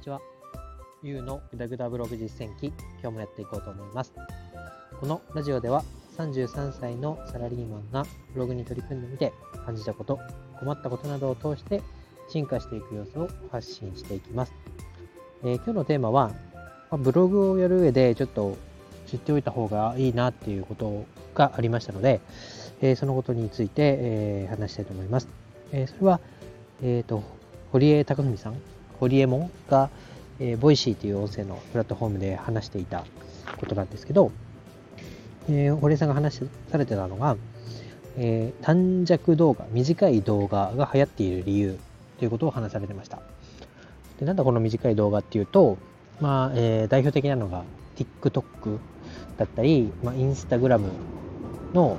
にちは。ゆうのぐだぐだブログ実践記、今日もやっていこうと思います。このラジオでは33歳のサラリーマンがブログに取り組んでみて感じたこと、困ったことなどを通して進化していく様子を発信していきます。えー、今日のテーマは、ま、ブログをやる上でちょっと知っておいた方がいいなっていうことがありましたので、えー、そのことについて、えー、話したいと思います。えそれは、えっ、と、堀江貴文さんホリエモンが、えー、 Voicy という音声のプラットフォームで話していたことなんですけど、えー、堀江さんが話されてたのが、えー、短尺動画、短い動画が流行っている理由ということを話されてました。でなんだこの短い動画っていうと、まあえー、代表的なのが TikTok だったり、まあ、Instagram の、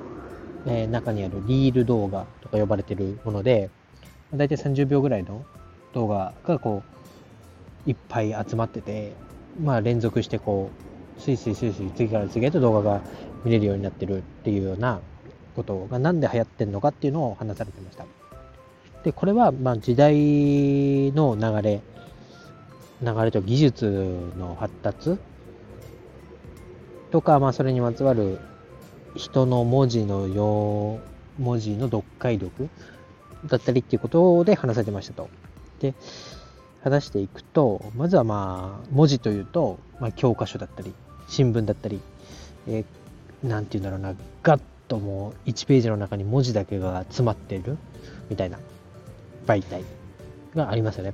えー、中にあるリール動画とか呼ばれているもので、だいたい30秒ぐらいの動画がこういっぱい集まってて、まあ、連続してこうスイスイスイスイ次から次へと動画が見れるようになってるっていうようなことが何で流行ってるのかっていうのを話されてました。でこれはまあ時代の流れ流れと技術の発達とか、まあ、それにまつわる人の文字のよ文字の読解力だったりっていうことで話されてましたと。で話していくとまずはまあ文字というと、まあ、教科書だったり新聞だったり何、えー、て言うんだろうなガッともう1ページの中に文字だけが詰まってるみたいな媒体がありますよね。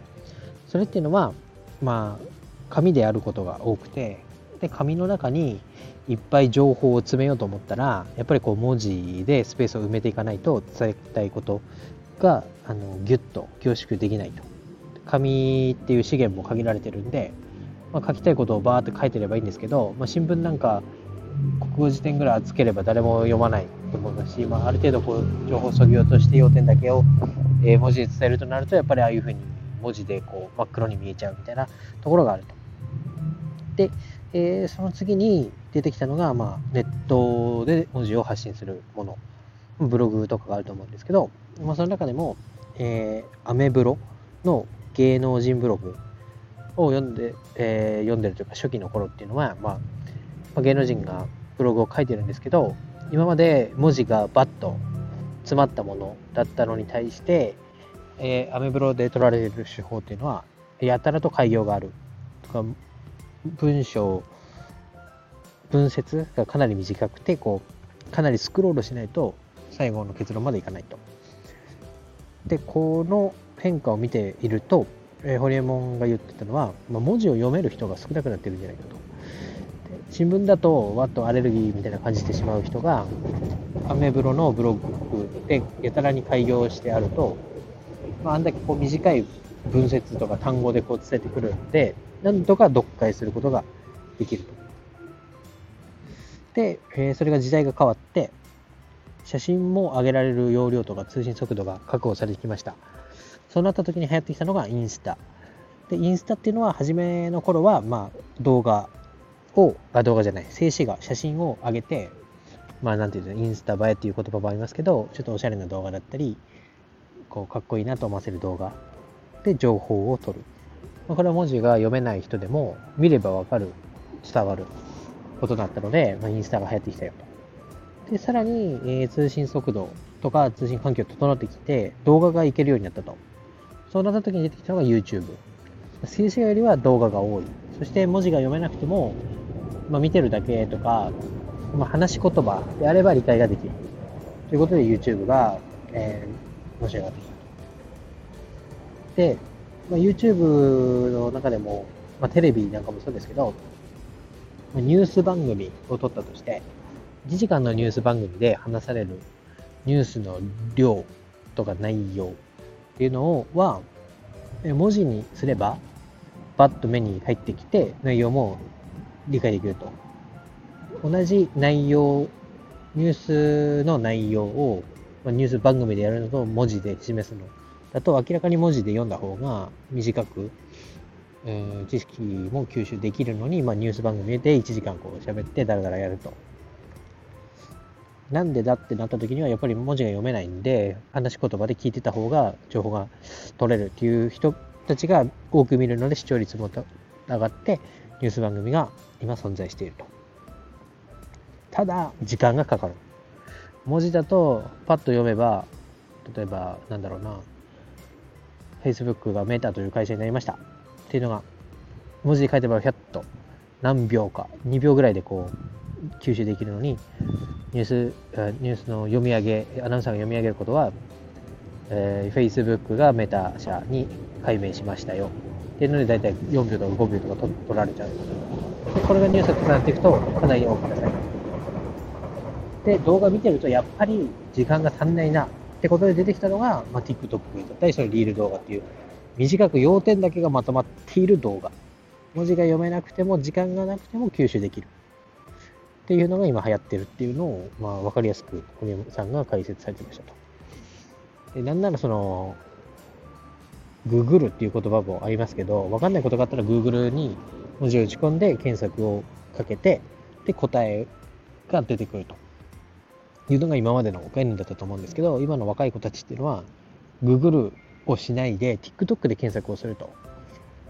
それっていうのはまあ紙であることが多くてで紙の中にいっぱい情報を詰めようと思ったらやっぱりこう文字でスペースを埋めていかないと伝えたいことがあのギュッと凝縮できないと紙っていう資源も限られてるんで、まあ、書きたいことをバーって書いてればいいんですけど、まあ、新聞なんか国語辞典ぐらいつければ誰も読まないと思いますし、まあ、ある程度こう情報をそぎ落として要点だけを、え、文字で伝えるとなるとやっぱりああいうふうに文字でこう真っ黒に見えちゃうみたいなところがあると。で、えー、その次に出てきたのが、まあ、ネットで文字を発信するものブログとかがあると思うんですけど、まあ、その中でも、えー、アメブロの芸能人ブログを読んで、えー、読んでるというか初期の頃っていうのは、まあ、まあ、芸能人がブログを書いてるんですけど今まで文字がバッと詰まったものだったのに対して、えー、アメブロで取られる手法っていうのはやたらと開業があるとか文章文節がかなり短くてこうかなりスクロールしないと最後の結論までいかないと。でこの変化を見ていると、えー、ホリエモンが言ってたのは、まあ、文字を読める人が少なくなってるんじゃないかと。新聞だとわっとアレルギーみたいな感じてしまう人がアメブロのブログでやたらに開業してあると、まあ、あんだけこう短い文節とか単語でこう伝えてくるんでなんとか読解することができると。で、えー、それが時代が変わって写真も上げられる容量とか通信速度が確保されてきました。そうなった時に流行ってきたのがインスタ。で、インスタっていうのは初めの頃は、まあ、動画を、あ、動画じゃない、静止画、写真を上げて、まあ、なんていうんですか、インスタ映えっていう言葉もありますけど、ちょっとおしゃれな動画だったり、こう、かっこいいなと思わせる動画で情報を取る。ま、これは文字が読めない人でも、見ればわかる、伝わることだったので、まあ、インスタが流行ってきたよと。で、さらに、えー、通信速度とか通信環境整ってきて、動画がいけるようになったと。そうなった時に出てきたのが YouTube。静止画よりは動画が多い。そして文字が読めなくても、まあ、見てるだけとか、まあ、話し言葉であれば理解ができる。ということで YouTube が、えー、のし上がってきたと。で、まあ、YouTube の中でも、まあ、テレビなんかもそうですけど、ニュース番組を撮ったとして、1時間のニュース番組で話されるニュースの量とか内容っていうのは、文字にすれば、バッと目に入ってきて、内容も理解できると。同じ内容、ニュースの内容を、ニュース番組でやるのと文字で示すのだと明らかに文字で読んだ方が短く、えー、知識も吸収できるのに、まあ、ニュース番組で1時間こう喋ってダラダラやると。なんでだってなった時にはやっぱり文字が読めないんで話し言葉で聞いてた方が情報が取れるっていう人たちが多く見るので視聴率も上がってニュース番組が今存在していると。ただ時間がかかる。文字だとパッと読めば例えばなんだろうな Facebook がメーターという会社になりました。っていうのが文字で書いてばひゃっと何秒か2秒ぐらいでこう吸収できるのにニュースニュースの読み上げアナウンサーが読み上げることは、えー、Facebook がメタ社に解明しましたよ。っていうので大体4秒とか5秒とか取られちゃう。でこれがニュースが重なっていくとかなり多くなさいで動画見てるとやっぱり時間が足んないな。ってことで出てきたのが、まあ、TikTok だったりそのリール動画っていう短く要点だけがまとまっている動画。文字が読めなくても時間がなくても吸収できる。っていうのが今流行ってるっていうのを、まあ、分かりやすく堀山さんが解説されてましたと。でなんならその、ググるっていう言葉もありますけど、分かんないことがあったら Google に文字を打ち込んで検索をかけて、で、答えが出てくるというのが今までの概念だったと思うんですけど、今の若い子たちっていうのは、Google をしないで TikTok で検索をすると。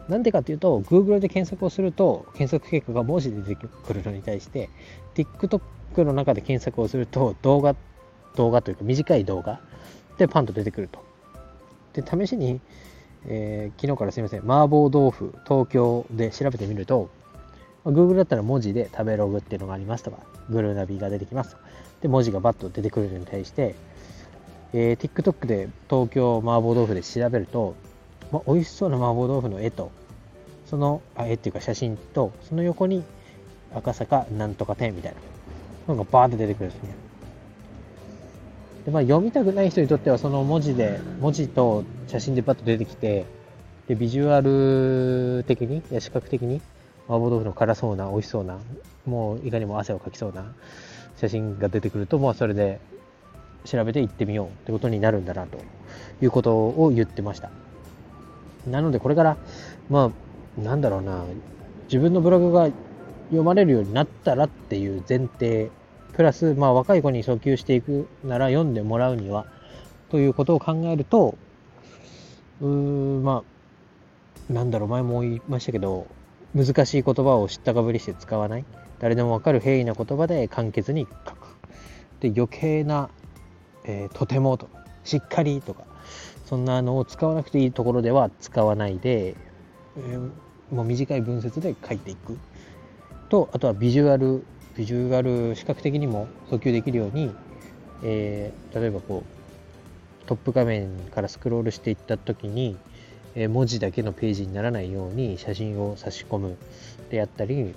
なんでかっていうと、Google で検索をすると、検索結果が文字で出てくるのに対して、TikTok の中で検索をすると、動画、動画というか短い動画でパンと出てくると。で、試しに、えー、昨日からすみません、麻婆豆腐東京で調べてみると、Google だったら文字で食べログっていうのがありますとか、グルナビが出てきます。で、文字がバッと出てくるのに対して、えー、TikTok で東京麻婆豆腐で調べると、ま、美味しそうな麻婆豆腐の絵と、その、あ絵っていうか写真と、その横に赤坂なんとか店みたいなのがバーって出てくるんですね。で、まあ、読みたくない人にとっては、その文字で、文字と写真でパッと出てきて、で、ビジュアル的に、や視覚的に、麻婆豆腐の辛そうな、美味しそうな、もういかにも汗をかきそうな写真が出てくると、もうそれで調べて行ってみようってことになるんだなということを言ってました。なのでこれから、まあ、なんだろうな、自分のブログが読まれるようになったらっていう前提、プラス、まあ、若い子に訴求していくなら読んでもらうには、ということを考えると、うーまあ、なんだろう、前も言いましたけど、難しい言葉を知ったかぶりして使わない。誰でもわかる平易な言葉で簡潔に書く。で、余計な、えー、とてもと、しっかりとか、そんなのを使わなくていいところでは使わないで、えー、もう短い文節で書いていく。と、あとはビジュアル、ビジュアル視覚的にも訴求できるように、えー、例えばこう、トップ画面からスクロールしていった時に、えー、文字だけのページにならないように写真を差し込むであったり、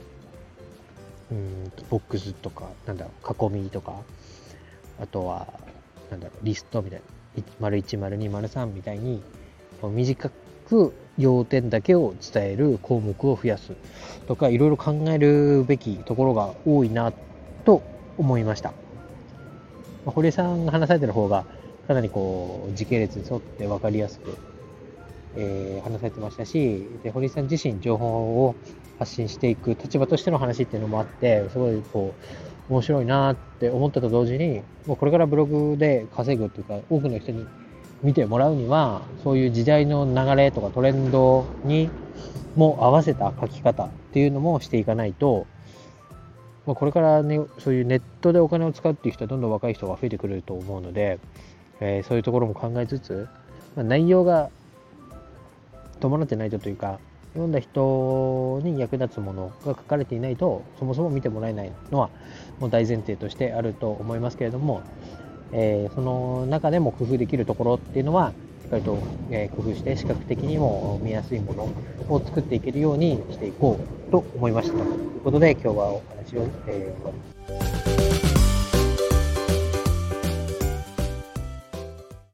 うんボックスとか、なんだろう、囲みとか、あとは、なんだろう、リストみたいな、丸1、丸2、丸3みたいに、短く要点だけを伝える項目を増やすとか、いろいろ考えるべきところが多いなと思いました。堀江さんが話されてる方が、かなりこう、時系列に沿って分かりやすく、えー、話されてましたし、で堀江さん自身情報を発信していく立場としての話っていうのもあって、すごいこう、面白いなって思ったと同時に、もうこれからブログで稼ぐっていうか、多くの人に見てもらうには、そういう時代の流れとかトレンドにも合わせた書き方っていうのもしていかないと、まあ、これからね、そういうネットでお金を使うっていう人はどんどん若い人が増えてくると思うので、えー、そういうところも考えつつ、まあ、内容が伴ってないとというか、読んだ人に役立つものが書かれていないと、そもそも見てもらえないのは、もう大前提としてあると思いますけれども、えー、その中でも工夫できるところっていうのは、しっかりと、え、工夫して視覚的にも見やすいものを作っていけるようにしていこうと思いました。ということで今日はお話を、えー